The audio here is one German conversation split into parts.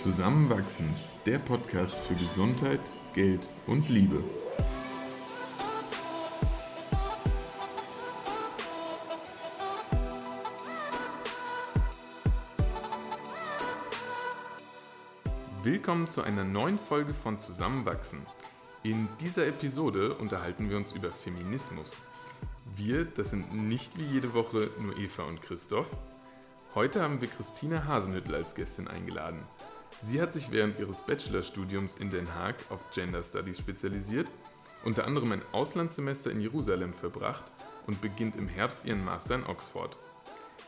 Zusammenwachsen, der Podcast für Gesundheit, Geld und Liebe. Willkommen zu einer neuen Folge von Zusammenwachsen. In dieser Episode unterhalten wir uns über Feminismus. Wir, das sind nicht wie jede Woche nur Eva und Christoph. Heute haben wir Christina Hasenhüttel als Gästin eingeladen. Sie hat sich während ihres Bachelorstudiums in Den Haag auf Gender Studies spezialisiert, unter anderem ein Auslandssemester in Jerusalem verbracht und beginnt im Herbst ihren Master in Oxford.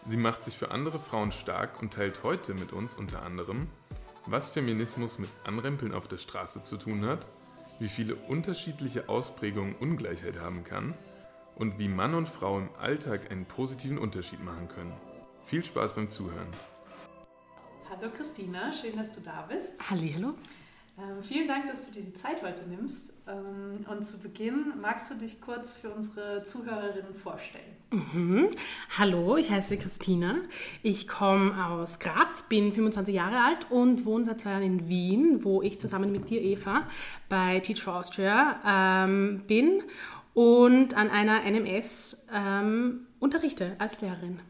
Sie macht sich für andere Frauen stark und teilt heute mit uns unter anderem, was Feminismus mit Anrempeln auf der Straße zu tun hat, wie viele unterschiedliche Ausprägungen Ungleichheit haben kann und wie Mann und Frau im Alltag einen positiven Unterschied machen können. Viel Spaß beim Zuhören. Hallo Christina, schön, dass du da bist. Hallo. Ähm, vielen Dank, dass du dir die Zeit heute nimmst. Ähm, und zu Beginn magst du dich kurz für unsere Zuhörerinnen vorstellen. Mhm. Hallo, ich heiße Christina. Ich komme aus Graz, bin 25 Jahre alt und wohne seit zwei Jahren in Wien, wo ich zusammen mit dir, Eva, bei Teach for Austria ähm, bin und an einer NMS ähm, unterrichte als Lehrerin.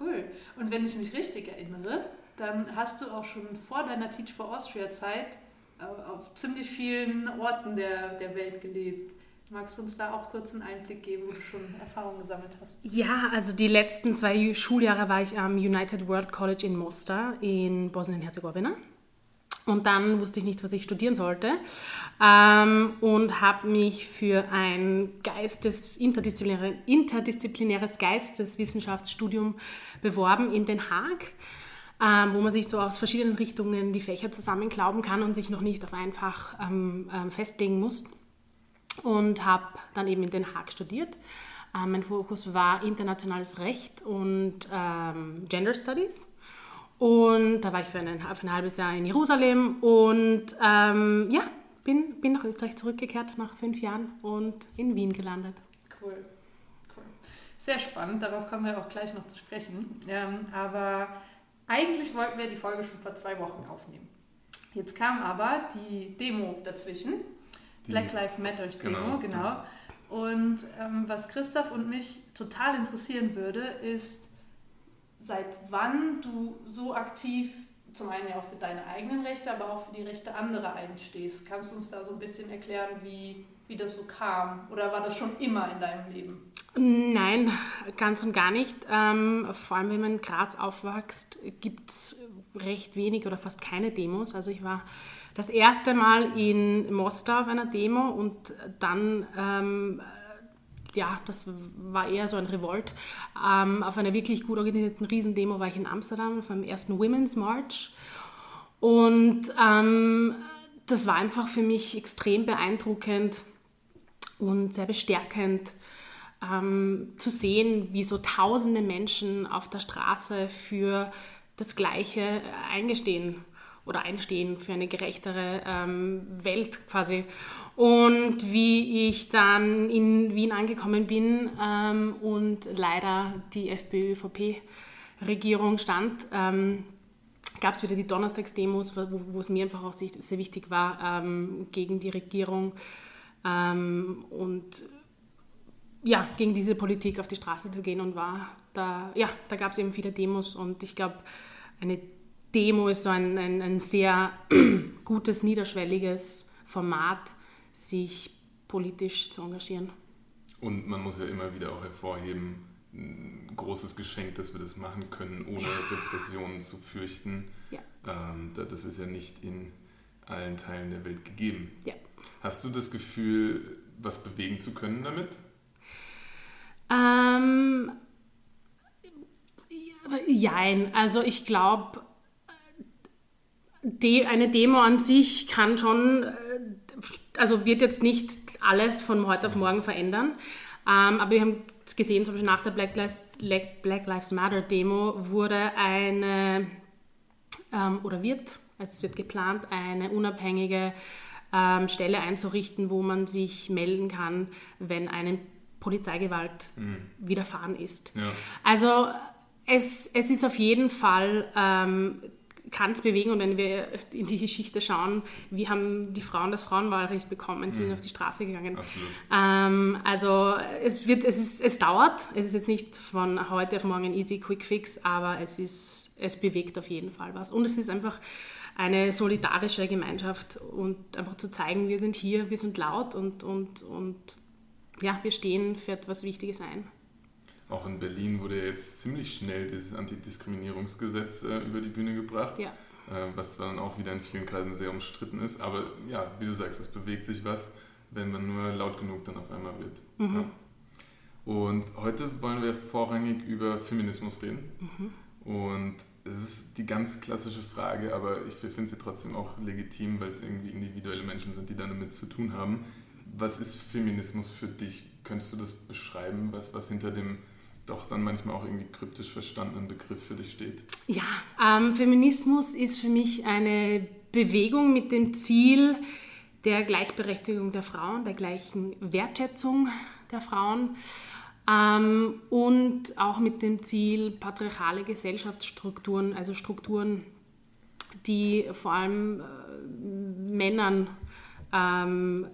Cool. Und wenn ich mich richtig erinnere, dann hast du auch schon vor deiner Teach for Austria Zeit äh, auf ziemlich vielen Orten der, der Welt gelebt. Magst du uns da auch kurz einen Einblick geben, wo du schon Erfahrungen gesammelt hast? Ja, also die letzten zwei Schuljahre war ich am United World College in Mostar in Bosnien-Herzegowina. Und dann wusste ich nicht, was ich studieren sollte ähm, und habe mich für ein Geistes, interdisziplinäre, interdisziplinäres Geisteswissenschaftsstudium beworben in Den Haag ähm, wo man sich so aus verschiedenen Richtungen die Fächer zusammenklauben kann und sich noch nicht auf einfach ähm, ähm, festlegen muss. Und habe dann eben in Den Haag studiert. Ähm, mein Fokus war internationales Recht und ähm, Gender Studies. Und da war ich für ein, für ein halbes Jahr in Jerusalem und ähm, ja, bin, bin nach Österreich zurückgekehrt nach fünf Jahren und in Wien gelandet. Cool. cool. Sehr spannend, darauf kommen wir auch gleich noch zu sprechen. Ähm, aber eigentlich wollten wir die Folge schon vor zwei Wochen aufnehmen. Jetzt kam aber die Demo dazwischen. Die, Black Lives Matters Demo, genau. genau. Und ähm, was Christoph und mich total interessieren würde, ist, seit wann du so aktiv zum einen ja auch für deine eigenen Rechte, aber auch für die Rechte anderer einstehst. Kannst du uns da so ein bisschen erklären, wie, wie das so kam? Oder war das schon immer in deinem Leben? Nein, ganz und gar nicht. Ähm, vor allem, wenn man in Graz aufwächst, gibt es recht wenig oder fast keine Demos. Also ich war das erste Mal in Mostar auf einer Demo und dann, ähm, ja, das war eher so ein Revolt. Ähm, auf einer wirklich gut organisierten Riesendemo war ich in Amsterdam auf einem ersten Women's March. Und ähm, das war einfach für mich extrem beeindruckend und sehr bestärkend ähm, zu sehen, wie so tausende Menschen auf der Straße für das Gleiche eingestehen oder einstehen, für eine gerechtere ähm, Welt quasi. Und wie ich dann in Wien angekommen bin ähm, und leider die FPÖ-ÖVP-Regierung stand, ähm, gab es wieder die Donnerstagsdemos, wo, es mir einfach auch sehr wichtig war, ähm, gegen die Regierung ähm, und ja, gegen diese Politik auf die Straße zu gehen und war da, ja, da gab es eben viele Demos und ich glaube, eine Demo ist so ein, ein, ein sehr gutes, niederschwelliges Format, sich politisch zu engagieren. Und man muss ja immer wieder auch hervorheben, ein großes Geschenk, dass wir das machen können, ohne ja. Repressionen zu fürchten. Ja. Ähm, das ist ja nicht in allen Teilen der Welt gegeben. Ja. Hast du das Gefühl, was bewegen zu können damit? Ähm, jein, also ich glaube, eine Demo an sich kann schon, äh, also wird jetzt nicht alles von heute auf morgen verändern. Ähm, aber wir haben gesehen, zum Beispiel nach der Black Lives, Black Lives Matter Demo wurde eine, ähm, oder wird, also es wird geplant, eine unabhängige ähm, Stelle einzurichten, wo man sich melden kann, wenn einem Polizeigewalt mhm. widerfahren ist. Ja. Also es, es ist auf jeden Fall ähm, kann es bewegen und wenn wir in die Geschichte schauen, wie haben die Frauen das Frauenwahlrecht bekommen, sind mhm. auf die Straße gegangen. Ähm, also es, wird, es, ist, es dauert, es ist jetzt nicht von heute auf morgen ein easy quick fix, aber es, ist, es bewegt auf jeden Fall was. Und es ist einfach eine solidarische Gemeinschaft und einfach zu zeigen, wir sind hier, wir sind laut und, und, und ja, wir stehen für etwas Wichtiges ein. Auch in Berlin wurde jetzt ziemlich schnell dieses Antidiskriminierungsgesetz äh, über die Bühne gebracht, ja. äh, was zwar dann auch wieder in vielen Kreisen sehr umstritten ist, aber ja, wie du sagst, es bewegt sich was, wenn man nur laut genug dann auf einmal wird. Mhm. Ja. Und heute wollen wir vorrangig über Feminismus reden. Mhm. Und es ist die ganz klassische Frage, aber ich finde sie trotzdem auch legitim, weil es irgendwie individuelle Menschen sind, die damit zu tun haben. Was ist Feminismus für dich? Könntest du das beschreiben, was, was hinter dem doch dann manchmal auch irgendwie kryptisch verstandenen Begriff für dich steht? Ja, ähm, Feminismus ist für mich eine Bewegung mit dem Ziel der Gleichberechtigung der Frauen, der gleichen Wertschätzung der Frauen ähm, und auch mit dem Ziel patriarchale Gesellschaftsstrukturen, also Strukturen, die vor allem äh, Männern ähm,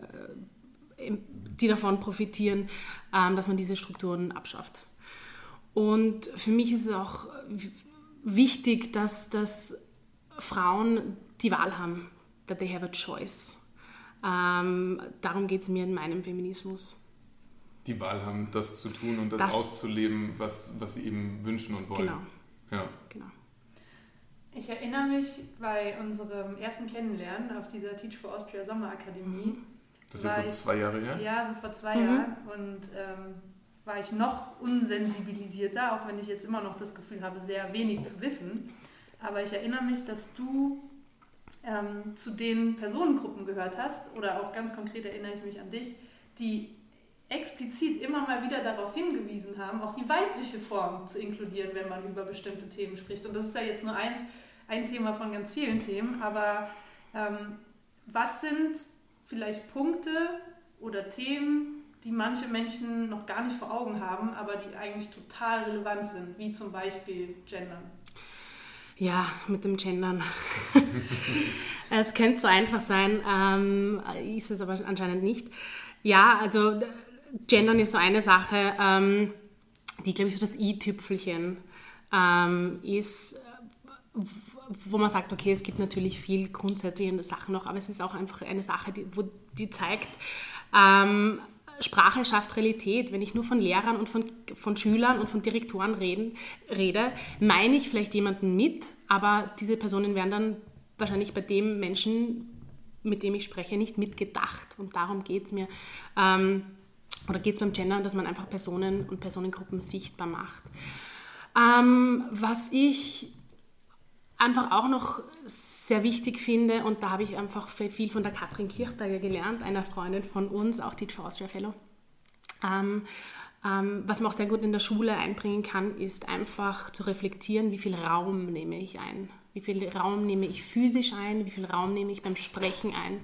äh, die davon profitieren, ähm, dass man diese Strukturen abschafft. Und für mich ist es auch wichtig, dass, dass Frauen die Wahl haben, that they have a choice. Ähm, darum geht es mir in meinem Feminismus. Die Wahl haben, das zu tun und das, das, auszuleben, was, was sie eben wünschen und wollen. Genau. Ja. genau. Ich erinnere mich bei unserem ersten Kennenlernen auf dieser Teach for Austria Sommerakademie. Mhm. Das ist jetzt so zwei Jahre her? Ja, so vor zwei mhm. Jahren. Und ähm, war ich noch unsensibilisierter, auch wenn ich jetzt immer noch das Gefühl habe, sehr wenig zu wissen. Aber ich erinnere mich, dass du ähm, zu den Personengruppen gehört hast, oder auch ganz konkret erinnere ich mich an dich, die explizit immer mal wieder darauf hingewiesen haben, auch die weibliche Form zu inkludieren, wenn man über bestimmte Themen spricht. Und das ist ja jetzt nur eins, ein Thema von ganz vielen Themen, aber ähm, was sind vielleicht Punkte oder Themen, die manche Menschen noch gar nicht vor Augen haben, aber die eigentlich total relevant sind, wie zum Beispiel Gendern. Ja, mit dem Gendern. es könnte so einfach sein, ähm, ist es aber anscheinend nicht. Ja, also Gendern ist so eine Sache, ähm, die, glaube ich, so das i-Tüpfelchen ähm, ist, wo man sagt, okay, es gibt natürlich viel grundsätzliche Sachen noch, aber es ist auch einfach eine Sache, die, wo, die zeigt, ähm, Sprache schafft Realität. Wenn ich nur von Lehrern und von, von Schülern und von Direktoren reden, rede, meine ich vielleicht jemanden mit, aber diese Personen werden dann wahrscheinlich bei dem Menschen, mit dem ich spreche, nicht mitgedacht. Und darum geht es mir. Ähm, oder geht es beim Gender, dass man einfach Personen und Personengruppen sichtbar macht. Ähm, was ich einfach auch noch sehr wichtig finde, und da habe ich einfach viel von der Katrin Kirchberger gelernt, einer Freundin von uns, auch for Austria Fellow. Ähm, ähm, was man auch sehr gut in der Schule einbringen kann, ist einfach zu reflektieren, wie viel Raum nehme ich ein. Wie viel Raum nehme ich physisch ein, wie viel Raum nehme ich beim Sprechen ein.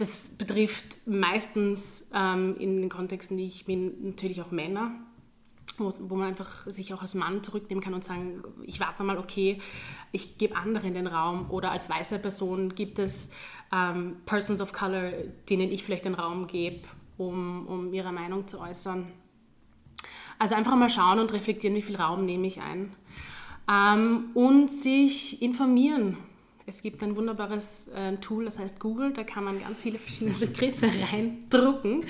Das betrifft meistens ähm, in den Kontexten, die ich bin, natürlich auch Männer wo, wo man einfach sich auch als Mann zurücknehmen kann und sagen, ich warte mal, okay, ich gebe anderen den Raum oder als weiße Person gibt es ähm, Persons of Color, denen ich vielleicht den Raum gebe, um, um ihre Meinung zu äußern. Also einfach mal schauen und reflektieren, wie viel Raum nehme ich ein. Ähm, und sich informieren. Es gibt ein wunderbares äh, Tool, das heißt Google, da kann man ganz viele verschiedene Begriffe reindrucken.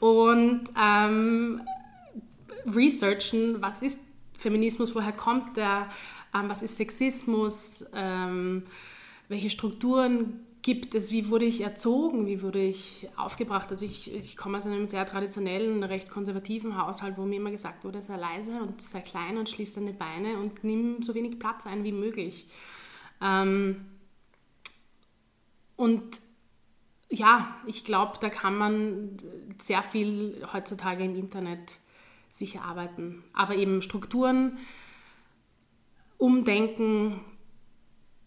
Und ähm, researchen, was ist Feminismus, woher kommt der, ähm, was ist Sexismus, ähm, welche Strukturen gibt es, wie wurde ich erzogen, wie wurde ich aufgebracht. Also ich, ich komme aus einem sehr traditionellen, recht konservativen Haushalt, wo mir immer gesagt wurde, sei leise und sei klein und schließ deine Beine und nimm so wenig Platz ein wie möglich. Ähm, und ja, ich glaube, da kann man sehr viel heutzutage im Internet sich erarbeiten. Aber eben Strukturen, umdenken,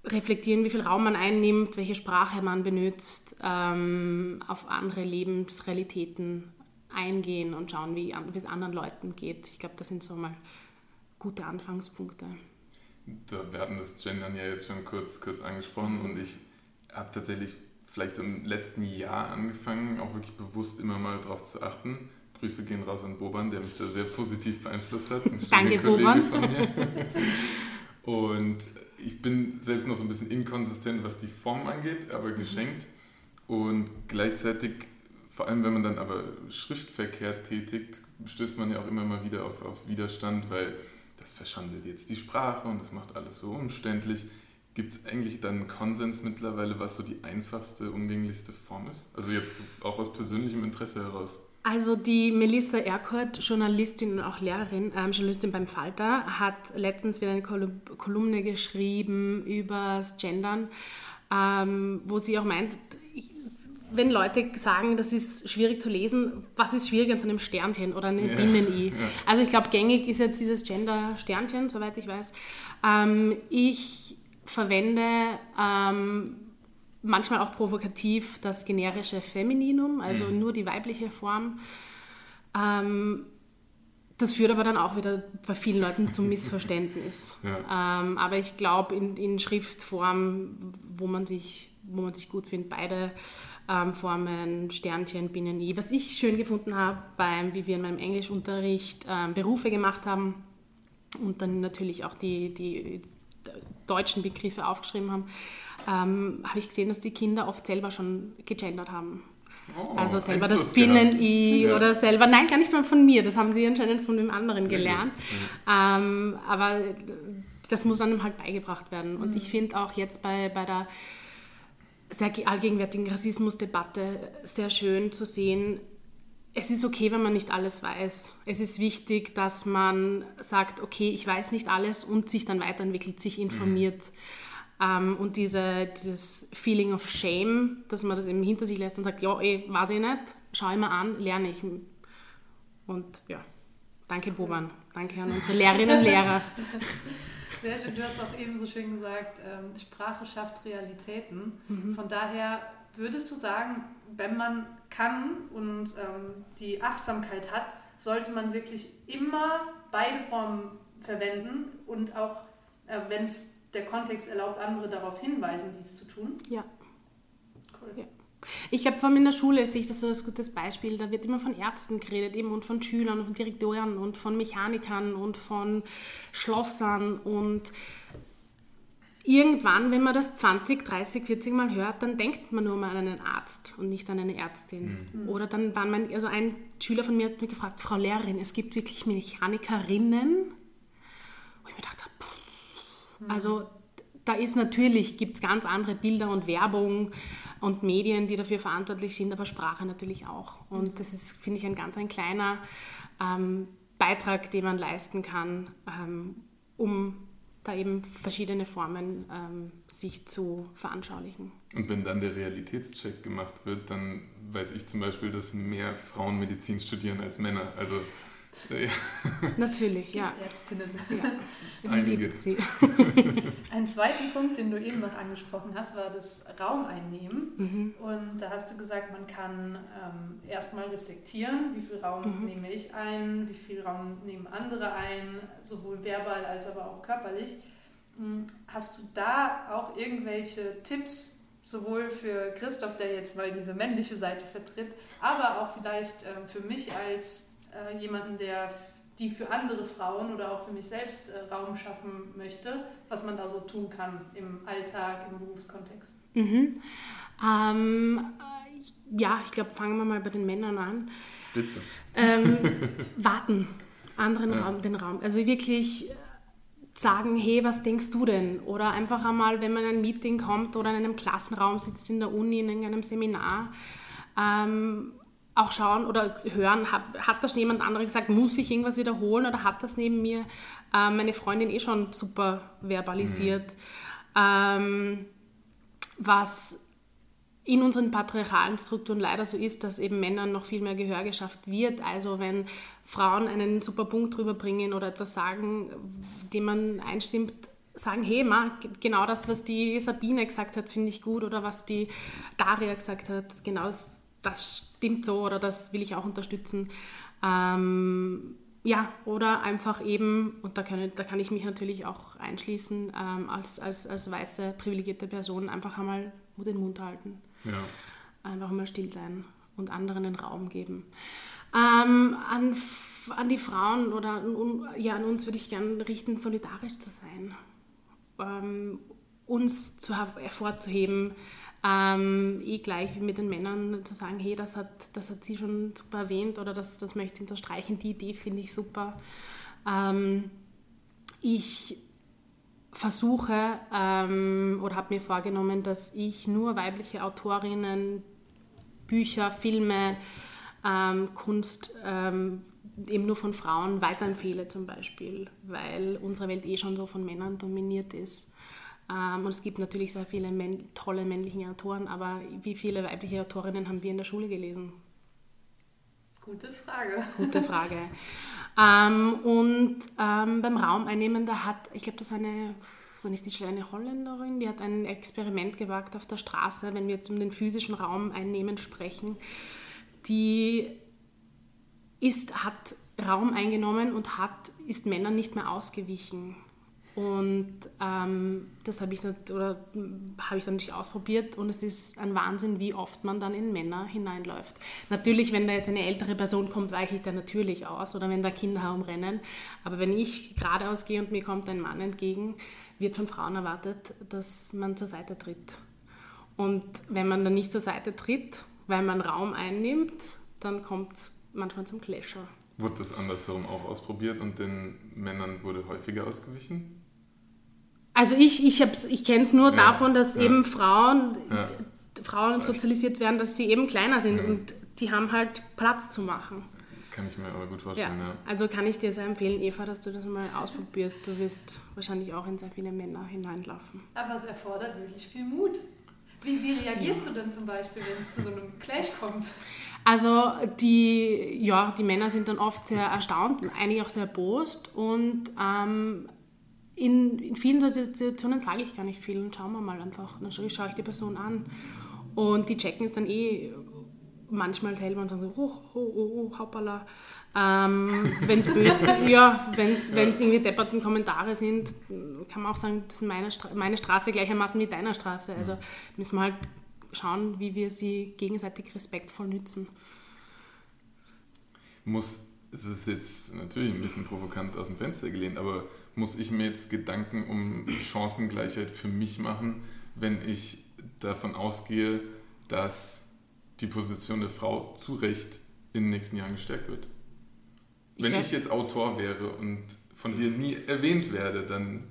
reflektieren, wie viel Raum man einnimmt, welche Sprache man benutzt, ähm, auf andere Lebensrealitäten eingehen und schauen, wie es anderen Leuten geht. Ich glaube, das sind so mal gute Anfangspunkte. Wir hatten das Gendern ja jetzt schon kurz, kurz angesprochen und ich habe tatsächlich vielleicht im letzten Jahr angefangen, auch wirklich bewusst immer mal darauf zu achten. Grüße gehen raus an Boban, der mich da sehr positiv beeinflusst hat. Ein Danke, Boban. von mir. Und ich bin selbst noch so ein bisschen inkonsistent, was die Form angeht, aber geschenkt. Und gleichzeitig, vor allem wenn man dann aber Schriftverkehr tätigt, stößt man ja auch immer mal wieder auf, auf Widerstand, weil das verschandelt jetzt die Sprache und das macht alles so umständlich. Gibt es eigentlich dann Konsens mittlerweile, was so die einfachste, umgänglichste Form ist? Also jetzt auch aus persönlichem Interesse heraus. Also die Melissa Erkort, Journalistin und auch Lehrerin, ähm, Journalistin beim Falter, hat letztens wieder eine Kolumne geschrieben über das Gendern, ähm, wo sie auch meint, wenn Leute sagen, das ist schwierig zu lesen, was ist schwierig an so einem Sternchen oder einem ja, Binnen-I? Ja. Also ich glaube, gängig ist jetzt dieses Gender-Sternchen, soweit ich weiß. Ähm, ich verwende ähm, manchmal auch provokativ das generische Femininum, also mhm. nur die weibliche Form. Ähm, das führt aber dann auch wieder bei vielen Leuten zum Missverständnis. Ja. Ähm, aber ich glaube, in, in, Schriftform, wo man sich, wo man sich gut findet, beide ähm, Formen, Sternchen, Binnen-I. Was ich schön gefunden habe, beim, wie wir in meinem Englischunterricht ähm, Berufe gemacht haben und dann natürlich auch die, die deutschen Begriffe aufgeschrieben haben, ähm, habe ich gesehen, dass die Kinder oft selber schon gegendert haben. Oh, also selber das Binnen-I ja. oder selber, nein, gar nicht mal von mir, das haben sie anscheinend von dem anderen Sehr gelernt. Ja. Ähm, aber das muss einem halt beigebracht werden. Und mhm. ich finde auch jetzt bei, bei der sehr allgegenwärtigen Rassismusdebatte sehr schön zu sehen, es ist okay, wenn man nicht alles weiß. Es ist wichtig, dass man sagt, okay, ich weiß nicht alles und sich dann weiterentwickelt, sich informiert. Mhm. Ähm, und diese, dieses Feeling of Shame, dass man das eben hinter sich lässt und sagt, ja, ey, eh, weiß ich nicht, schau ich mal an, lerne ich. Und ja, danke Boban, danke an unsere Lehrerinnen und Lehrer. Sehr schön, du hast auch eben so schön gesagt, ähm, Sprache schafft Realitäten. Mhm. Von daher würdest du sagen, wenn man kann und ähm, die Achtsamkeit hat, sollte man wirklich immer beide Formen verwenden und auch, äh, wenn es der Kontext erlaubt, andere darauf hinweisen, dies zu tun? Ja. Cool. Ja. Ich habe vor allem in der Schule, sehe ich das so als gutes Beispiel, da wird immer von Ärzten geredet eben und von Schülern und von Direktoren und von Mechanikern und von Schlossern und irgendwann, wenn man das 20, 30, 40 Mal hört, dann denkt man nur mal an einen Arzt und nicht an eine Ärztin. Mhm. Oder dann waren mein, also ein Schüler von mir hat mir gefragt, Frau Lehrerin, es gibt wirklich Mechanikerinnen? Wo ich mir dachte, pff, mhm. also da ist natürlich, gibt es ganz andere Bilder und Werbung und Medien, die dafür verantwortlich sind, aber Sprache natürlich auch. Und das ist, finde ich, ein ganz ein kleiner ähm, Beitrag, den man leisten kann, ähm, um da eben verschiedene Formen ähm, sich zu veranschaulichen. Und wenn dann der Realitätscheck gemacht wird, dann weiß ich zum Beispiel, dass mehr Frauen Medizin studieren als Männer. Also ja. Natürlich, ja. Ärztinnen. Ja. Einige. Sie. Ein zweiten Punkt, den du eben noch angesprochen hast, war das Raum einnehmen. Mhm. Und da hast du gesagt, man kann ähm, erstmal reflektieren, wie viel Raum mhm. nehme ich ein, wie viel Raum nehmen andere ein, sowohl verbal als aber auch körperlich. Hm, hast du da auch irgendwelche Tipps, sowohl für Christoph, der jetzt mal diese männliche Seite vertritt, aber auch vielleicht ähm, für mich als äh, jemanden, der die für andere Frauen oder auch für mich selbst äh, Raum schaffen möchte, was man da so tun kann im Alltag, im Berufskontext. Mhm. Ähm, äh, ja, ich glaube, fangen wir mal bei den Männern an. Bitte. Ähm, warten, anderen ja. Raum, den Raum. Also wirklich sagen, hey, was denkst du denn? Oder einfach einmal, wenn man in ein Meeting kommt oder in einem Klassenraum sitzt in der Uni, in einem Seminar, ähm, auch schauen oder hören, hat, hat das jemand anderes gesagt, muss ich irgendwas wiederholen oder hat das neben mir äh, meine Freundin eh schon super verbalisiert. Mhm. Ähm, was in unseren patriarchalen Strukturen leider so ist, dass eben Männern noch viel mehr Gehör geschafft wird. Also wenn Frauen einen super Punkt drüber bringen oder etwas sagen, dem man einstimmt, sagen, hey, ma, genau das, was die Sabine gesagt hat, finde ich gut oder was die Daria gesagt hat, genau das das stimmt so oder das will ich auch unterstützen. Ähm, ja, oder einfach eben, und da kann, da kann ich mich natürlich auch einschließen, ähm, als, als, als weiße, privilegierte Person einfach einmal den Mund halten. Ja. Einfach mal still sein und anderen den Raum geben. Ähm, an, an die Frauen oder an, ja, an uns würde ich gerne richten, solidarisch zu sein. Ähm, uns zu, hervorzuheben, ähm, eh gleich wie mit den Männern zu sagen, hey, das hat, das hat sie schon super erwähnt oder das, das möchte ich unterstreichen, die Idee finde ich super. Ähm, ich versuche ähm, oder habe mir vorgenommen, dass ich nur weibliche Autorinnen, Bücher, Filme, ähm, Kunst ähm, eben nur von Frauen weiterempfehle zum Beispiel, weil unsere Welt eh schon so von Männern dominiert ist. Ähm, und es gibt natürlich sehr viele männ tolle männliche Autoren, aber wie viele weibliche Autorinnen haben wir in der Schule gelesen? Gute Frage. Gute Frage. ähm, und ähm, beim Raum einnehmen, da hat, ich glaube, das war eine, wann ist die eine Holländerin, die hat ein Experiment gewagt auf der Straße, wenn wir jetzt um den physischen Raum einnehmen sprechen. Die ist, hat Raum eingenommen und hat, ist Männern nicht mehr ausgewichen. Und ähm, das habe ich, hab ich dann nicht ausprobiert und es ist ein Wahnsinn, wie oft man dann in Männer hineinläuft. Natürlich, wenn da jetzt eine ältere Person kommt, weiche ich da natürlich aus oder wenn da Kinder herumrennen. Aber wenn ich geradeaus gehe und mir kommt ein Mann entgegen, wird von Frauen erwartet, dass man zur Seite tritt. Und wenn man dann nicht zur Seite tritt, weil man Raum einnimmt, dann kommt es manchmal zum Clasher. Wurde das andersherum auch ausprobiert und den Männern wurde häufiger ausgewichen? Also ich, ich, ich kenne es nur ja, davon, dass ja. eben Frauen, ja. Frauen sozialisiert werden, dass sie eben kleiner sind und die haben halt Platz zu machen. Kann ich mir aber gut vorstellen, ja. Also kann ich dir sehr empfehlen, Eva, dass du das mal ausprobierst. Du wirst wahrscheinlich auch in sehr viele Männer hineinlaufen. Aber es erfordert wirklich viel Mut. Wie, wie reagierst du denn zum Beispiel, wenn es zu so einem Clash kommt? Also die, ja, die Männer sind dann oft sehr erstaunt, einige auch sehr erbost und ähm, in, in vielen Situationen sage ich gar nicht viel und schauen wir mal einfach. Dann schaue, ich die Person an und die checken es dann eh manchmal selber und sagen so, oh, oh, oh, oh hoppala. Ähm, wenn es böse, ja, wenn es ja. irgendwie depperten Kommentare sind, kann man auch sagen, das ist meine, Stra meine Straße gleichermaßen wie deiner Straße. Also mhm. müssen wir halt schauen, wie wir sie gegenseitig respektvoll nützen. Muss, es ist jetzt natürlich ein bisschen provokant aus dem Fenster gelehnt, aber muss ich mir jetzt Gedanken um Chancengleichheit für mich machen, wenn ich davon ausgehe, dass die Position der Frau zu Recht in den nächsten Jahren gestärkt wird. Wenn ich, ich jetzt Autor wäre und von dir nie erwähnt werde, dann,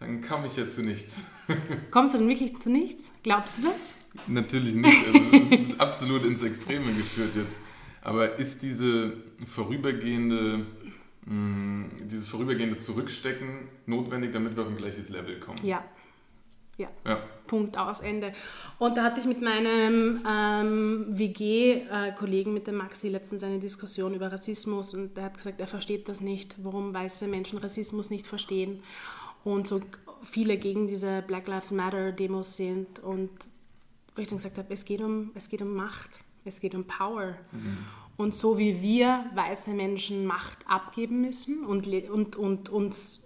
dann kam ich ja zu nichts. Kommst du denn wirklich zu nichts? Glaubst du das? Natürlich nicht. Also es ist absolut ins Extreme geführt jetzt. Aber ist diese vorübergehende mh, dieses vorübergehende Zurückstecken notwendig, damit wir auf ein gleiches Level kommen. Ja. Ja. ja. Punkt aus Ende. Und da hatte ich mit meinem ähm, WG-Kollegen, mit dem Maxi, letztens eine Diskussion über Rassismus und der hat gesagt, er versteht das nicht, warum weiße Menschen Rassismus nicht verstehen und so viele gegen diese Black Lives Matter-Demos sind und wo ich dann gesagt habe, es geht um, es geht um Macht, es geht um Power. Mhm. Und so wie wir weiße Menschen Macht abgeben müssen und, und, und uns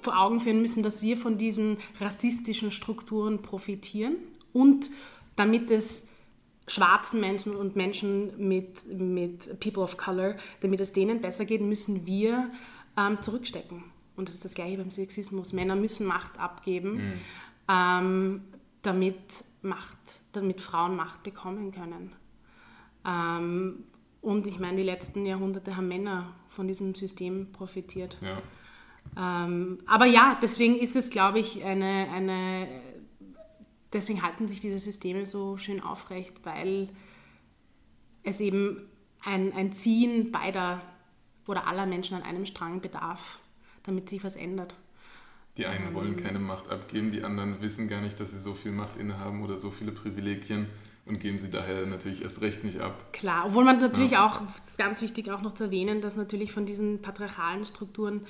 vor Augen führen müssen, dass wir von diesen rassistischen Strukturen profitieren und damit es schwarzen Menschen und Menschen mit, mit People of Color, damit es denen besser geht, müssen wir ähm, zurückstecken. Und das ist das Gleiche beim Sexismus. Männer müssen Macht abgeben, mhm. ähm, damit, Macht, damit Frauen Macht bekommen können. Ähm, und ich meine, die letzten Jahrhunderte haben Männer von diesem System profitiert. Ja. Ähm, aber ja, deswegen ist es, glaube ich, eine, eine, deswegen halten sich diese Systeme so schön aufrecht, weil es eben ein, ein Ziehen beider oder aller Menschen an einem Strang bedarf, damit sich was ändert. Die einen wollen ähm, keine Macht abgeben, die anderen wissen gar nicht, dass sie so viel Macht innehaben oder so viele Privilegien und geben sie daher natürlich erst recht nicht ab. Klar, obwohl man natürlich ja. auch, das ist ganz wichtig auch noch zu erwähnen, dass natürlich von diesen patriarchalen Strukturen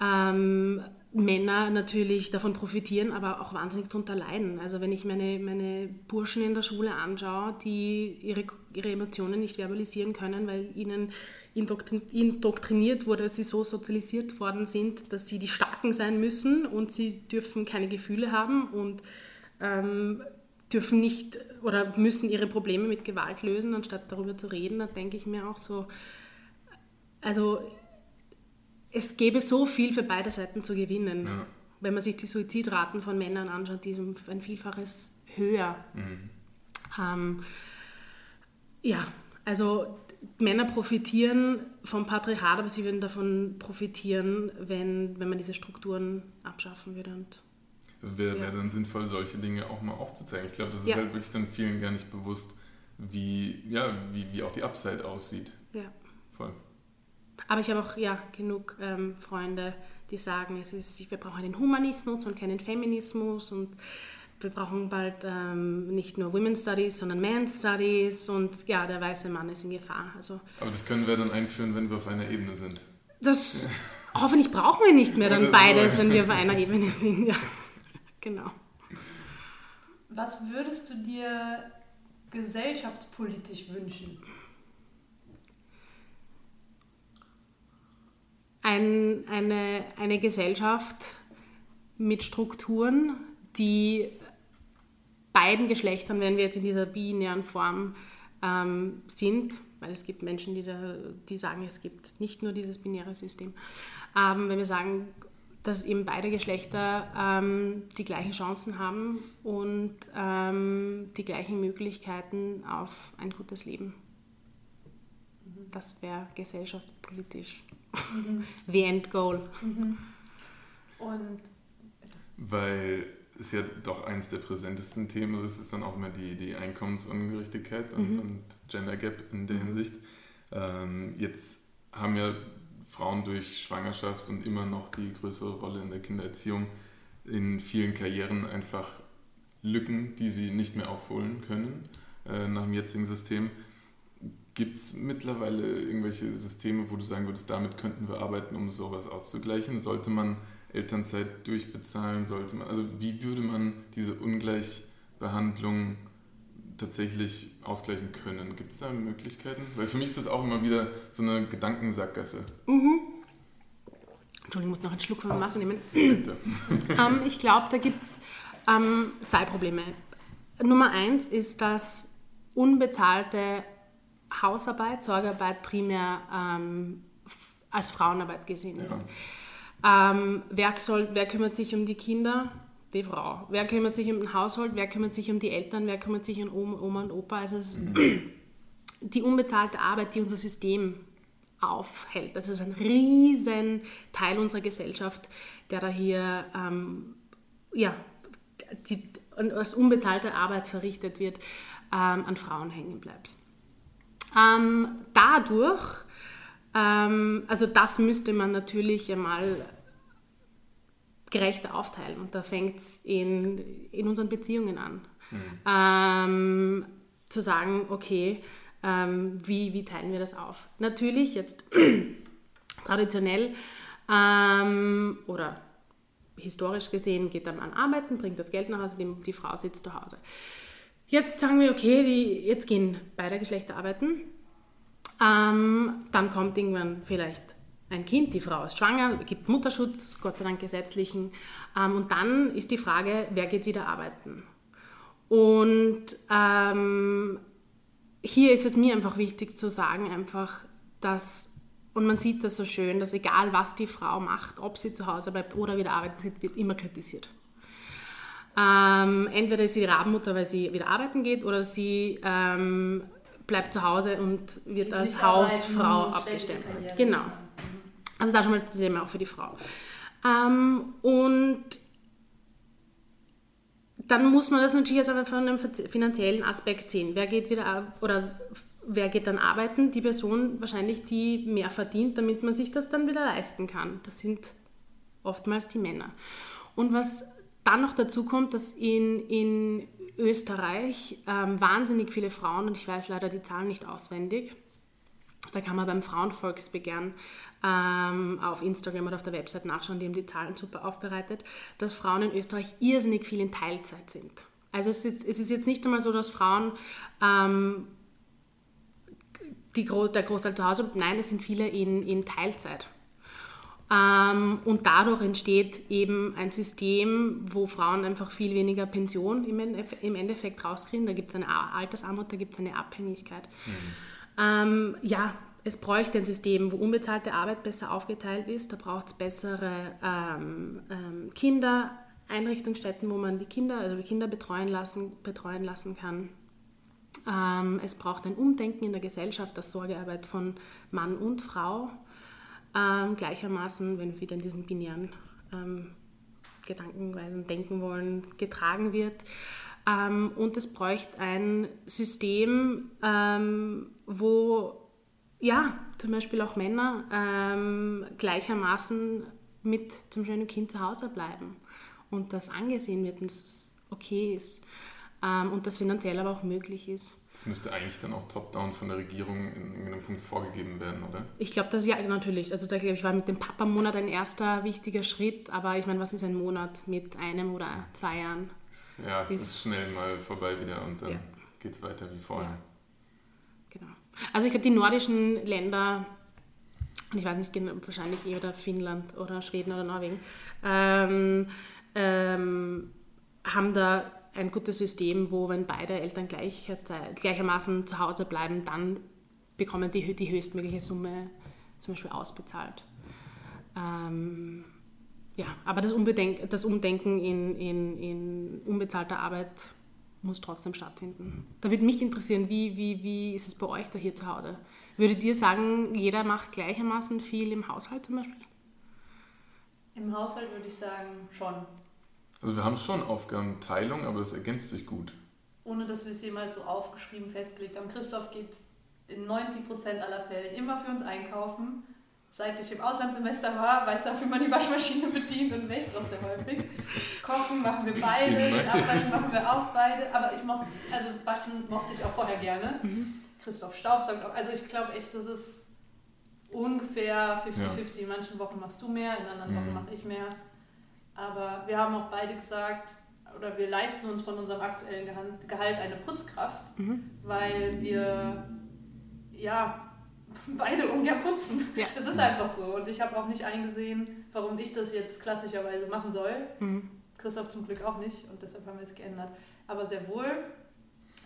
ähm, Männer natürlich davon profitieren, aber auch wahnsinnig darunter leiden. Also wenn ich meine, meine Burschen in der Schule anschaue, die ihre, ihre Emotionen nicht verbalisieren können, weil ihnen indoktriniert wurde, dass sie so sozialisiert worden sind, dass sie die Starken sein müssen und sie dürfen keine Gefühle haben und ähm, dürfen nicht oder müssen ihre Probleme mit Gewalt lösen, anstatt darüber zu reden, dann denke ich mir auch so, also es gäbe so viel für beide Seiten zu gewinnen. Ja. Wenn man sich die Suizidraten von Männern anschaut, die sind ein Vielfaches höher. Mhm. Ähm, ja, also Männer profitieren vom Patriarchat, aber sie würden davon profitieren, wenn, wenn man diese Strukturen abschaffen würde. Und, also wäre ja. wär dann sinnvoll, solche Dinge auch mal aufzuzeigen. Ich glaube, das ist ja. halt wirklich dann vielen gar nicht bewusst, wie, ja, wie, wie auch die Upside aussieht. Ja. Voll. Aber ich habe auch ja, genug ähm, Freunde, die sagen, es ist, wir brauchen einen Humanismus und keinen Feminismus und wir brauchen bald ähm, nicht nur Women's Studies, sondern Men's Studies und ja, der weiße Mann ist in Gefahr. Also, Aber das können wir dann einführen, wenn wir auf einer Ebene sind. Das hoffentlich brauchen wir nicht mehr dann beides, wenn wir auf einer Ebene sind. Ja, genau. Was würdest du dir gesellschaftspolitisch wünschen? ein, eine, eine Gesellschaft mit Strukturen, die beiden Geschlechtern, wenn wir jetzt in dieser binären Form ähm, sind, weil es gibt Menschen, die, da, die sagen, es gibt nicht nur dieses binäre System, ähm, wenn wir sagen, dass eben beide Geschlechter ähm, die gleichen Chancen haben und ähm, die gleichen Möglichkeiten auf ein gutes Leben. Das wäre gesellschaftspolitisch mhm. the end goal. Mhm. Und weil es ja doch eines der präsentesten Themen ist, ist dann auch immer die, die Einkommensungerechtigkeit und, mhm. und Gender Gap in der mhm. Hinsicht. Ähm, jetzt haben ja Frauen durch Schwangerschaft und immer noch die größere Rolle in der Kindererziehung in vielen Karrieren einfach Lücken, die sie nicht mehr aufholen können äh, nach dem jetzigen System. Gibt es mittlerweile irgendwelche Systeme, wo du sagen würdest, damit könnten wir arbeiten, um sowas auszugleichen? Sollte man Elternzeit durchbezahlen? Sollte man, also wie würde man diese Ungleichbehandlung tatsächlich ausgleichen können? Gibt es da Möglichkeiten? Weil für mich ist das auch immer wieder so eine Gedankensackgasse. Mhm. Entschuldigung, ich muss noch einen Schluck von der Masse nehmen. Bitte. ähm, ich glaube, da gibt es ähm, zwei Probleme. Nummer eins ist, dass unbezahlte Hausarbeit, Sorgearbeit primär ähm, als Frauenarbeit gesehen ja. wird. Ähm, wer, soll, wer kümmert sich um die Kinder? Die Frau. Wer kümmert sich um den Haushalt? Wer kümmert sich um die Eltern? Wer kümmert sich um Oma und Opa? Also es, die unbezahlte Arbeit, die unser System aufhält. Das ist ein riesen Teil unserer Gesellschaft, der da hier ähm, ja, die, als unbezahlte Arbeit verrichtet wird, ähm, an Frauen hängen bleibt. Ähm, dadurch, ähm, also das müsste man natürlich einmal gerechter aufteilen und da fängt es in, in unseren Beziehungen an. Mhm. Ähm, zu sagen, okay, ähm, wie, wie teilen wir das auf? Natürlich jetzt traditionell ähm, oder historisch gesehen geht der Mann arbeiten, bringt das Geld nach Hause, die, die Frau sitzt zu Hause. Jetzt sagen wir, okay, die, jetzt gehen beide Geschlechter arbeiten. Ähm, dann kommt irgendwann vielleicht ein Kind, die Frau ist schwanger, gibt Mutterschutz, Gott sei Dank gesetzlichen. Ähm, und dann ist die Frage, wer geht wieder arbeiten? Und ähm, hier ist es mir einfach wichtig zu sagen, einfach, dass, und man sieht das so schön, dass egal was die Frau macht, ob sie zu Hause bleibt oder wieder arbeitet, wird immer kritisiert. Ähm, entweder ist sie die Rabenmutter, weil sie wieder arbeiten geht, oder sie ähm, bleibt zu Hause und wird als Hausfrau abgestempelt. Genau. Also da schon mal das Thema auch für die Frau. Ähm, und dann muss man das natürlich also von einem finanziellen Aspekt sehen. Wer geht wieder oder wer geht dann arbeiten? Die Person wahrscheinlich, die mehr verdient, damit man sich das dann wieder leisten kann. Das sind oftmals die Männer. Und was dann noch dazu kommt, dass in, in Österreich ähm, wahnsinnig viele Frauen, und ich weiß leider die Zahlen nicht auswendig, Da kann man beim Frauenvolksbegehren ähm, auf Instagram oder auf der Website nachschauen, die haben die Zahlen super aufbereitet, dass Frauen in Österreich irrsinnig viel in Teilzeit sind. Also es ist, es ist jetzt nicht einmal so, dass Frauen ähm, die der Großteil zu Hause, nein, es sind viele in, in Teilzeit. Ähm, und dadurch entsteht eben ein System, wo Frauen einfach viel weniger Pension im, Endeffekt, im Endeffekt rauskriegen. Da gibt es eine Altersarmut, da gibt es eine Abhängigkeit. Mhm. Ähm, ja, es bräuchte ein System, wo unbezahlte Arbeit besser aufgeteilt ist. Da braucht es bessere ähm, ähm, Kindereinrichtungsstätten, wo man die Kinder, also die Kinder betreuen lassen, betreuen lassen kann. Ähm, es braucht ein Umdenken in der Gesellschaft, dass Sorgearbeit von Mann und Frau ähm, gleichermaßen, wenn wir wieder in diesen binären ähm, Gedankenweisen denken wollen, getragen wird. Ähm, und es bräuchte ein System, ähm, wo ja, zum Beispiel auch Männer ähm, gleichermaßen mit zum schönen Kind zu Hause bleiben und das angesehen wird und das okay ist ähm, und das finanziell aber auch möglich ist. Das müsste eigentlich dann auch top-down von der Regierung in irgendeinem Punkt vorgegeben werden, oder? Ich glaube, das ja natürlich. Also da glaube ich, war mit dem Papa-Monat ein erster wichtiger Schritt, aber ich meine, was ist ein Monat mit einem oder zwei Jahren? Ja, ist, ist schnell mal vorbei wieder und dann ja. geht es weiter wie vorher. Ja. Genau. Also ich glaube, die nordischen Länder, ich weiß nicht genau, wahrscheinlich eher oder Finnland oder Schweden oder Norwegen, ähm, ähm, haben da ein gutes System, wo wenn beide Eltern gleich, gleichermaßen zu Hause bleiben, dann bekommen sie die höchstmögliche Summe zum Beispiel ausbezahlt. Ähm, ja, aber das, Unbedenk das Umdenken in, in, in unbezahlter Arbeit muss trotzdem stattfinden. Da würde mich interessieren, wie, wie, wie ist es bei euch da hier zu Hause? Würdet ihr sagen, jeder macht gleichermaßen viel im Haushalt zum Beispiel? Im Haushalt würde ich sagen, schon. Also wir haben schon Aufgabenteilung, aber es ergänzt sich gut. Ohne dass wir es jemals so aufgeschrieben, festgelegt haben. Christoph geht in 90% aller Fälle immer für uns einkaufen. Seit ich im Auslandssemester war, weiß er auch, wie man die Waschmaschine bedient und wäscht auch sehr häufig. Kochen machen wir beide, Abwaschen machen wir auch beide. Aber ich mochte, also waschen mochte ich auch vorher gerne. Mhm. Christoph Staubsaugt auch. Also ich glaube echt, das ist ungefähr 50-50. Ja. In manchen Wochen machst du mehr, in anderen Wochen mhm. mache ich mehr. Aber wir haben auch beide gesagt, oder wir leisten uns von unserem aktuellen Gehalt eine Putzkraft, mhm. weil wir ja beide ungern putzen. Ja. Das ist einfach so. Und ich habe auch nicht eingesehen, warum ich das jetzt klassischerweise machen soll. Mhm. Christoph zum Glück auch nicht und deshalb haben wir es geändert. Aber sehr wohl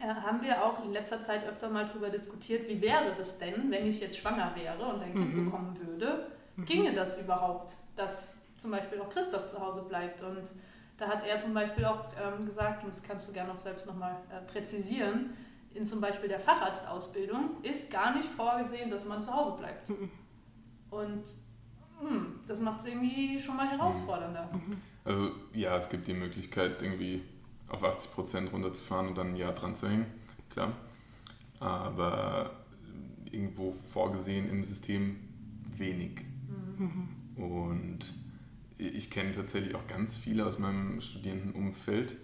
äh, haben wir auch in letzter Zeit öfter mal darüber diskutiert, wie wäre es denn, wenn ich jetzt schwanger wäre und ein Kind mhm. bekommen würde? Mhm. Ginge das überhaupt, dass zum Beispiel auch Christoph zu Hause bleibt. Und da hat er zum Beispiel auch ähm, gesagt, und das kannst du gerne auch selbst nochmal äh, präzisieren, in zum Beispiel der Facharztausbildung ist gar nicht vorgesehen, dass man zu Hause bleibt. Mhm. Und hm, das macht es irgendwie schon mal herausfordernder. Mhm. Also ja, es gibt die Möglichkeit, irgendwie auf 80 Prozent runterzufahren und dann ein Jahr dran zu hängen, klar. Aber irgendwo vorgesehen im System wenig. Mhm. Und ich kenne tatsächlich auch ganz viele aus meinem Studierendenumfeld,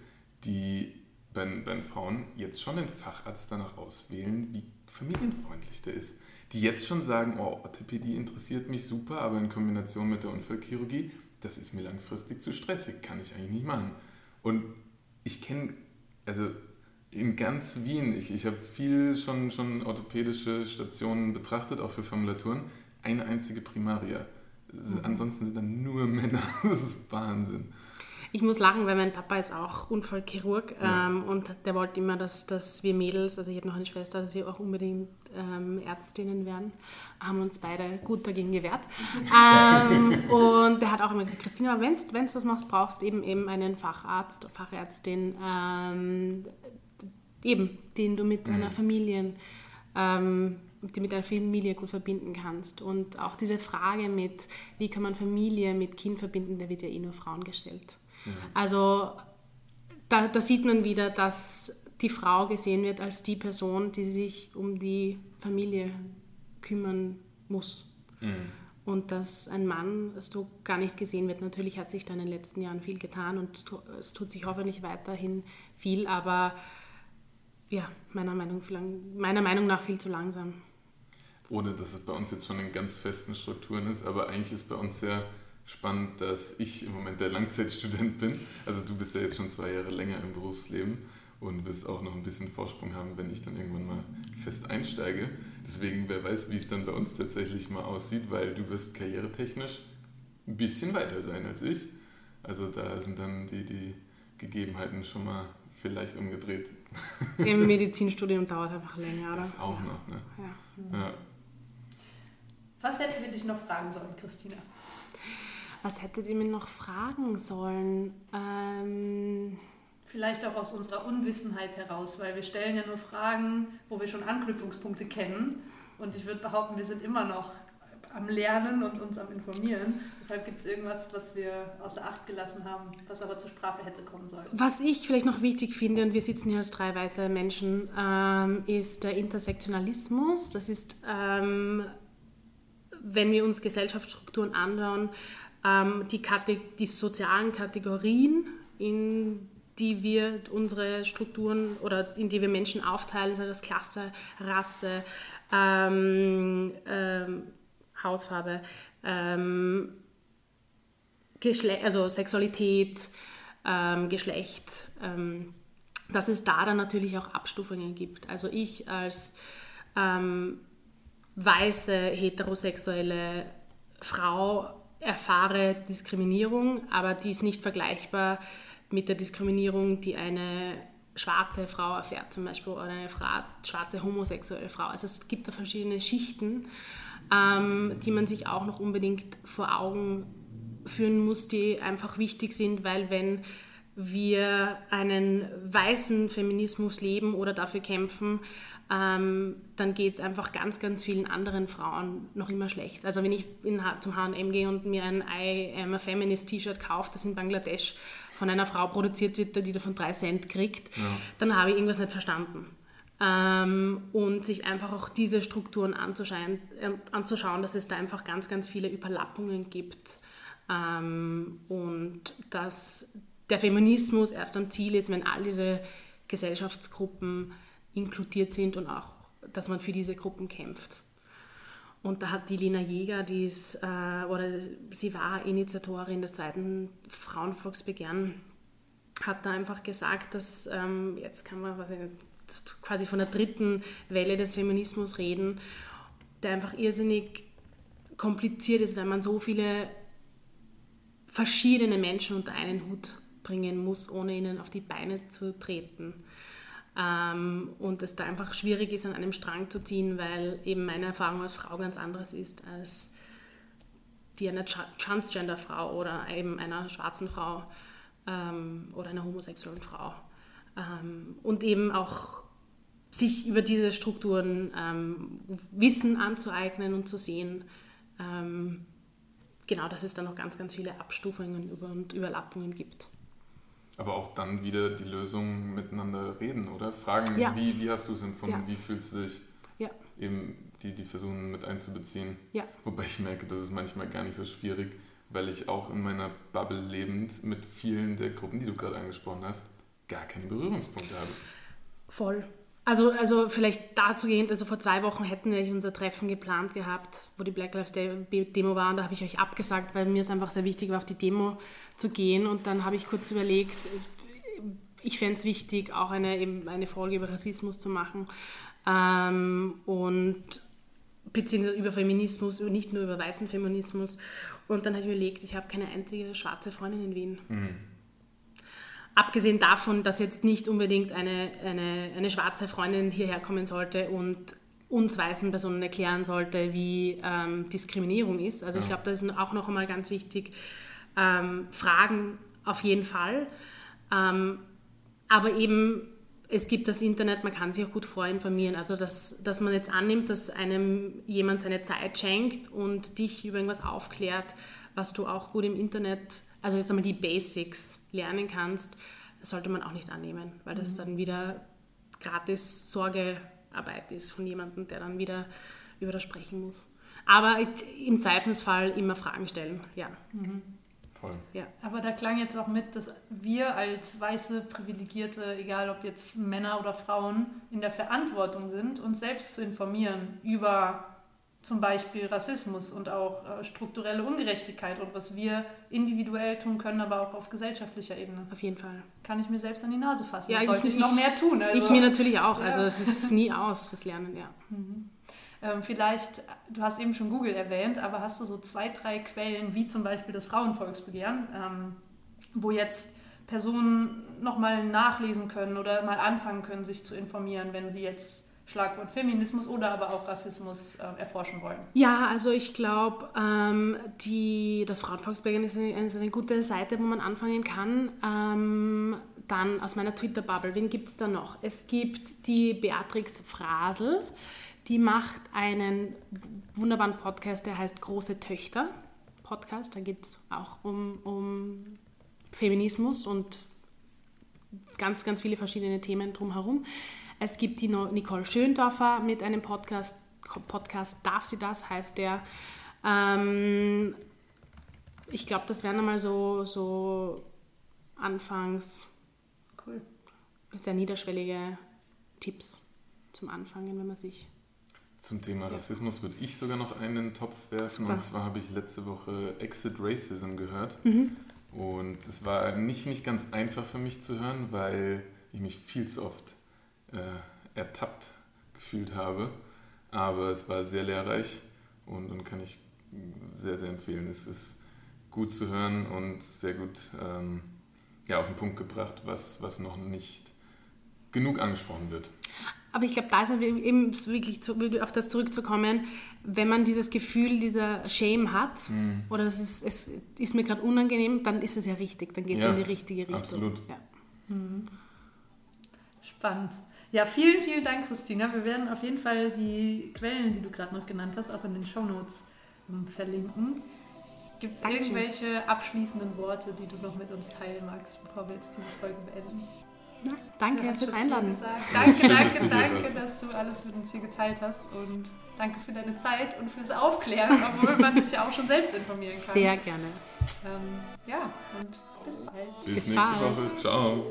die bei, bei Frauen jetzt schon den Facharzt danach auswählen, wie familienfreundlich der ist. Die jetzt schon sagen, oh, Orthopädie interessiert mich super, aber in Kombination mit der Unfallchirurgie, das ist mir langfristig zu stressig, kann ich eigentlich nicht machen. Und ich kenne, also in ganz Wien, ich, ich habe viel schon, schon orthopädische Stationen betrachtet, auch für Formulaturen, eine einzige Primaria. Ansonsten sind dann nur Männer. Das ist Wahnsinn. Ich muss lachen, weil mein Papa ist auch Unfallchirurg ja. ähm, und der wollte immer, dass, dass wir Mädels, also ich habe noch eine Schwester, dass wir auch unbedingt ähm, Ärztinnen werden. Haben uns beide gut dagegen gewehrt. ähm, und der hat auch immer gesagt, Christina, wenn du das machst, brauchst du eben, eben einen Facharzt, Fachärztin, ähm, eben, den du mit deiner mhm. Familie ähm, die mit deiner Familie gut verbinden kannst. Und auch diese Frage mit, wie kann man Familie mit Kind verbinden, der wird ja eh nur Frauen gestellt. Ja. Also da, da, sieht man wieder, dass die Frau gesehen wird als die Person, die sich um die Familie kümmern muss. Mhm. Und dass ein Mann so gar nicht gesehen wird. Natürlich hat sich da in den letzten Jahren viel getan und es tut sich hoffentlich weiterhin viel, aber ja, meiner Meinung, meiner Meinung nach viel zu langsam. Ohne dass es bei uns jetzt schon in ganz festen Strukturen ist, aber eigentlich ist bei uns sehr spannend, dass ich im Moment der Langzeitstudent bin. Also du bist ja jetzt schon zwei Jahre länger im Berufsleben und wirst auch noch ein bisschen Vorsprung haben, wenn ich dann irgendwann mal fest einsteige. Deswegen, wer weiß, wie es dann bei uns tatsächlich mal aussieht, weil du wirst karrieretechnisch ein bisschen weiter sein als ich. Also da sind dann die, die Gegebenheiten schon mal vielleicht umgedreht. Im Medizinstudium dauert einfach länger, oder? Das auch noch, ne? Ja. Ja. Was hätten wir dich noch fragen sollen, Christina? Was hättet ihr mir noch fragen sollen? Ähm, Vielleicht auch aus unserer Unwissenheit heraus, weil wir stellen ja nur Fragen, wo wir schon Anknüpfungspunkte kennen. Und ich würde behaupten, wir sind immer noch am Lernen und uns am Informieren. Deshalb gibt es irgendwas, was wir außer Acht gelassen haben, was aber zur Sprache hätte kommen sollen. was ich vielleicht noch wichtig finde, und wir sitzen hier als drei weiße Menschen, ähm, ist der Intersektionalismus. Das ist, ähm, wenn wir uns Gesellschaftsstrukturen anschauen, ähm, die, die sozialen Kategorien, in die wir unsere Strukturen oder in die wir Menschen aufteilen, sei das Klasse, Rasse, ähm, ähm, Hautfarbe, ähm, also Sexualität, ähm, Geschlecht, ähm, dass es da dann natürlich auch Abstufungen gibt. Also ich als ähm, weiße heterosexuelle Frau erfahre Diskriminierung, aber die ist nicht vergleichbar mit der Diskriminierung, die eine schwarze Frau erfährt, zum Beispiel, oder eine Fra schwarze homosexuelle Frau. Also es gibt da verschiedene Schichten, ähm, die man sich auch noch unbedingt vor Augen führen muss, die einfach wichtig sind, weil wenn wir einen weißen Feminismus leben oder dafür kämpfen, ähm, dann geht es einfach ganz, ganz vielen anderen Frauen noch immer schlecht. Also wenn ich in, zum H&M gehe und mir ein I am a Feminist T-Shirt kaufe, das in Bangladesch von einer Frau produziert wird, die davon drei Cent kriegt, dann habe ich irgendwas nicht verstanden. Ähm, und sich einfach auch diese Strukturen anzuschauen, äh, anzuschauen, dass es da einfach ganz, ganz viele Überlappungen gibt. Ähm, und dass der Feminismus erst am Ziel ist, wenn all diese Gesellschaftsgruppen inkludiert sind und auch, dass man für diese Gruppen kämpft. Und da hat die Lena Jäger, die ist, äh, oder sie war Initiatorin des zweiten Frauenvolksbegehren, hat da einfach gesagt, dass ähm, jetzt kann man nicht, quasi von der dritten Welle des Feminismus reden, der einfach irrsinnig kompliziert ist, weil man so viele verschiedene Menschen unter einen Hut bringen muss, ohne ihnen auf die Beine zu treten. Ähm, und es da einfach schwierig ist, an einem Strang zu ziehen, weil eben meine Erfahrung als Frau ganz anderes ist als die einer Tra- Transgender-Frau oder eben einer schwarzen Frau ähm, oder einer homosexuellen Frau. Ähm, und eben auch sich über diese Strukturen ähm, Wissen anzueignen und zu sehen, ähm, genau, dass es da noch ganz, ganz viele Abstufungen und Überlappungen gibt. Aber auch dann wieder die Lösung miteinander reden, oder? Fragen, Ja. wie, wie hast du es empfunden, Ja. wie fühlst du dich? Ja. Eben die, die versuchen mit einzubeziehen. Ja. Wobei ich merke, das ist manchmal gar nicht so schwierig, weil ich auch in meiner Bubble lebend mit vielen der Gruppen, die du gerade angesprochen hast, gar keine Berührungspunkte habe. Voll. Also, also vielleicht dazu gehend, also vor zwei Wochen hätten wir unser Treffen geplant gehabt, wo die Black Lives Demo war und da habe ich euch abgesagt, weil mir es einfach sehr wichtig war, auf die Demo zu gehen. Und dann habe ich kurz überlegt, ich fände es wichtig, auch eine, eine Folge über Rassismus zu machen ähm, und beziehungsweise über Feminismus, nicht nur über weißen Feminismus. Und dann habe ich überlegt, ich habe keine einzige schwarze Freundin in Wien. Abgesehen davon, dass jetzt nicht unbedingt eine, eine, eine schwarze Freundin hierher kommen sollte und uns weißen Personen erklären sollte, wie ähm, Diskriminierung ist. Also ich glaube, das ist auch noch einmal ganz wichtig. Ähm, Fragen auf jeden Fall. Ähm, aber eben, es gibt das Internet, man kann sich auch gut vorinformieren. Also, dass, dass man jetzt annimmt, dass einem jemand seine Zeit schenkt und dich über irgendwas aufklärt, was du auch gut im Internet, also jetzt einmal die Basics lernen kannst, sollte man auch nicht annehmen, weil das dann wieder gratis Sorgearbeit ist von jemandem, der dann wieder über das sprechen muss. Aber im Zweifelsfall immer Fragen stellen, ja. Voll. ja. Aber da klang jetzt auch mit, dass wir als weiße Privilegierte, egal ob jetzt Männer oder Frauen, in der Verantwortung sind, uns selbst zu informieren über zum Beispiel Rassismus und auch äh, strukturelle Ungerechtigkeit und was wir individuell tun können, aber auch auf gesellschaftlicher Ebene. Auf jeden Fall. Kann ich mir selbst an die Nase fassen. Ja, das sollte ich- ich, noch mehr tun. Also, ich mir natürlich auch. Ja. Also es ist nie aus, das Lernen, ja. ähm, vielleicht, du hast eben schon Google erwähnt, aber hast du so zwei, drei Quellen, wie zum Beispiel das Frauenvolksbegehren, ähm, wo jetzt Personen nochmal nachlesen können oder mal anfangen können, sich zu informieren, wenn sie jetzt Schlagwort Feminismus oder aber auch Rassismus äh, erforschen wollen. Ja, also ich glaube, ähm, das Frauenvolksbegehren ist eine, eine gute Seite, wo man anfangen kann. Ähm, dann aus meiner Twitter-Bubble, wen gibt es da noch? Es gibt die Beatrix Frasel, die macht einen wunderbaren Podcast, der heißt Große Töchter Podcast. Da geht es auch um, um Feminismus und ganz, ganz viele verschiedene Themen drumherum. Es gibt die Nicole Schöndorfer mit einem Podcast, Podcast Darf sie das, heißt der. Ähm, ich glaube, das wären einmal so, so anfangs Cool. sehr niederschwellige Tipps zum Anfangen, wenn man sich. Zum Thema Rassismus würde ich sogar noch einen Topf werfen. Super. Und zwar habe ich letzte Woche Exit Racism gehört. Und es war nicht, nicht ganz einfach für mich zu hören, weil ich mich viel zu oft äh, ertappt gefühlt habe. Aber es war sehr lehrreich und, und kann ich sehr, sehr empfehlen. Es ist gut zu hören und sehr gut ähm, ja, auf den Punkt gebracht, was, was noch nicht genug angesprochen wird. Aber ich glaube, da ist eben wirklich zu, auf das zurückzukommen, wenn man dieses Gefühl dieser Shame hat oder das ist, es ist mir gerade unangenehm, dann ist es ja richtig, dann geht es Ja, in die richtige Richtung. absolut. Ja. Spannend. Ja, vielen, vielen Dank, Christina. Wir werden auf jeden Fall die Quellen, die du gerade noch genannt hast, auch in den Shownotes ähm, verlinken. Gibt es irgendwelche abschließenden Worte, die du noch mit uns teilen magst, bevor wir jetzt diese Folge beenden? Ja, danke hast fürs Einladen. Danke, Schön, dass danke, hier danke, dass du alles mit uns hier geteilt hast und danke für deine Zeit und fürs Aufklären, obwohl man sich ja auch schon selbst informieren kann. Sehr gerne. Ähm, ja, und bis bald. Bis Bis nächste bald. Woche. Ciao.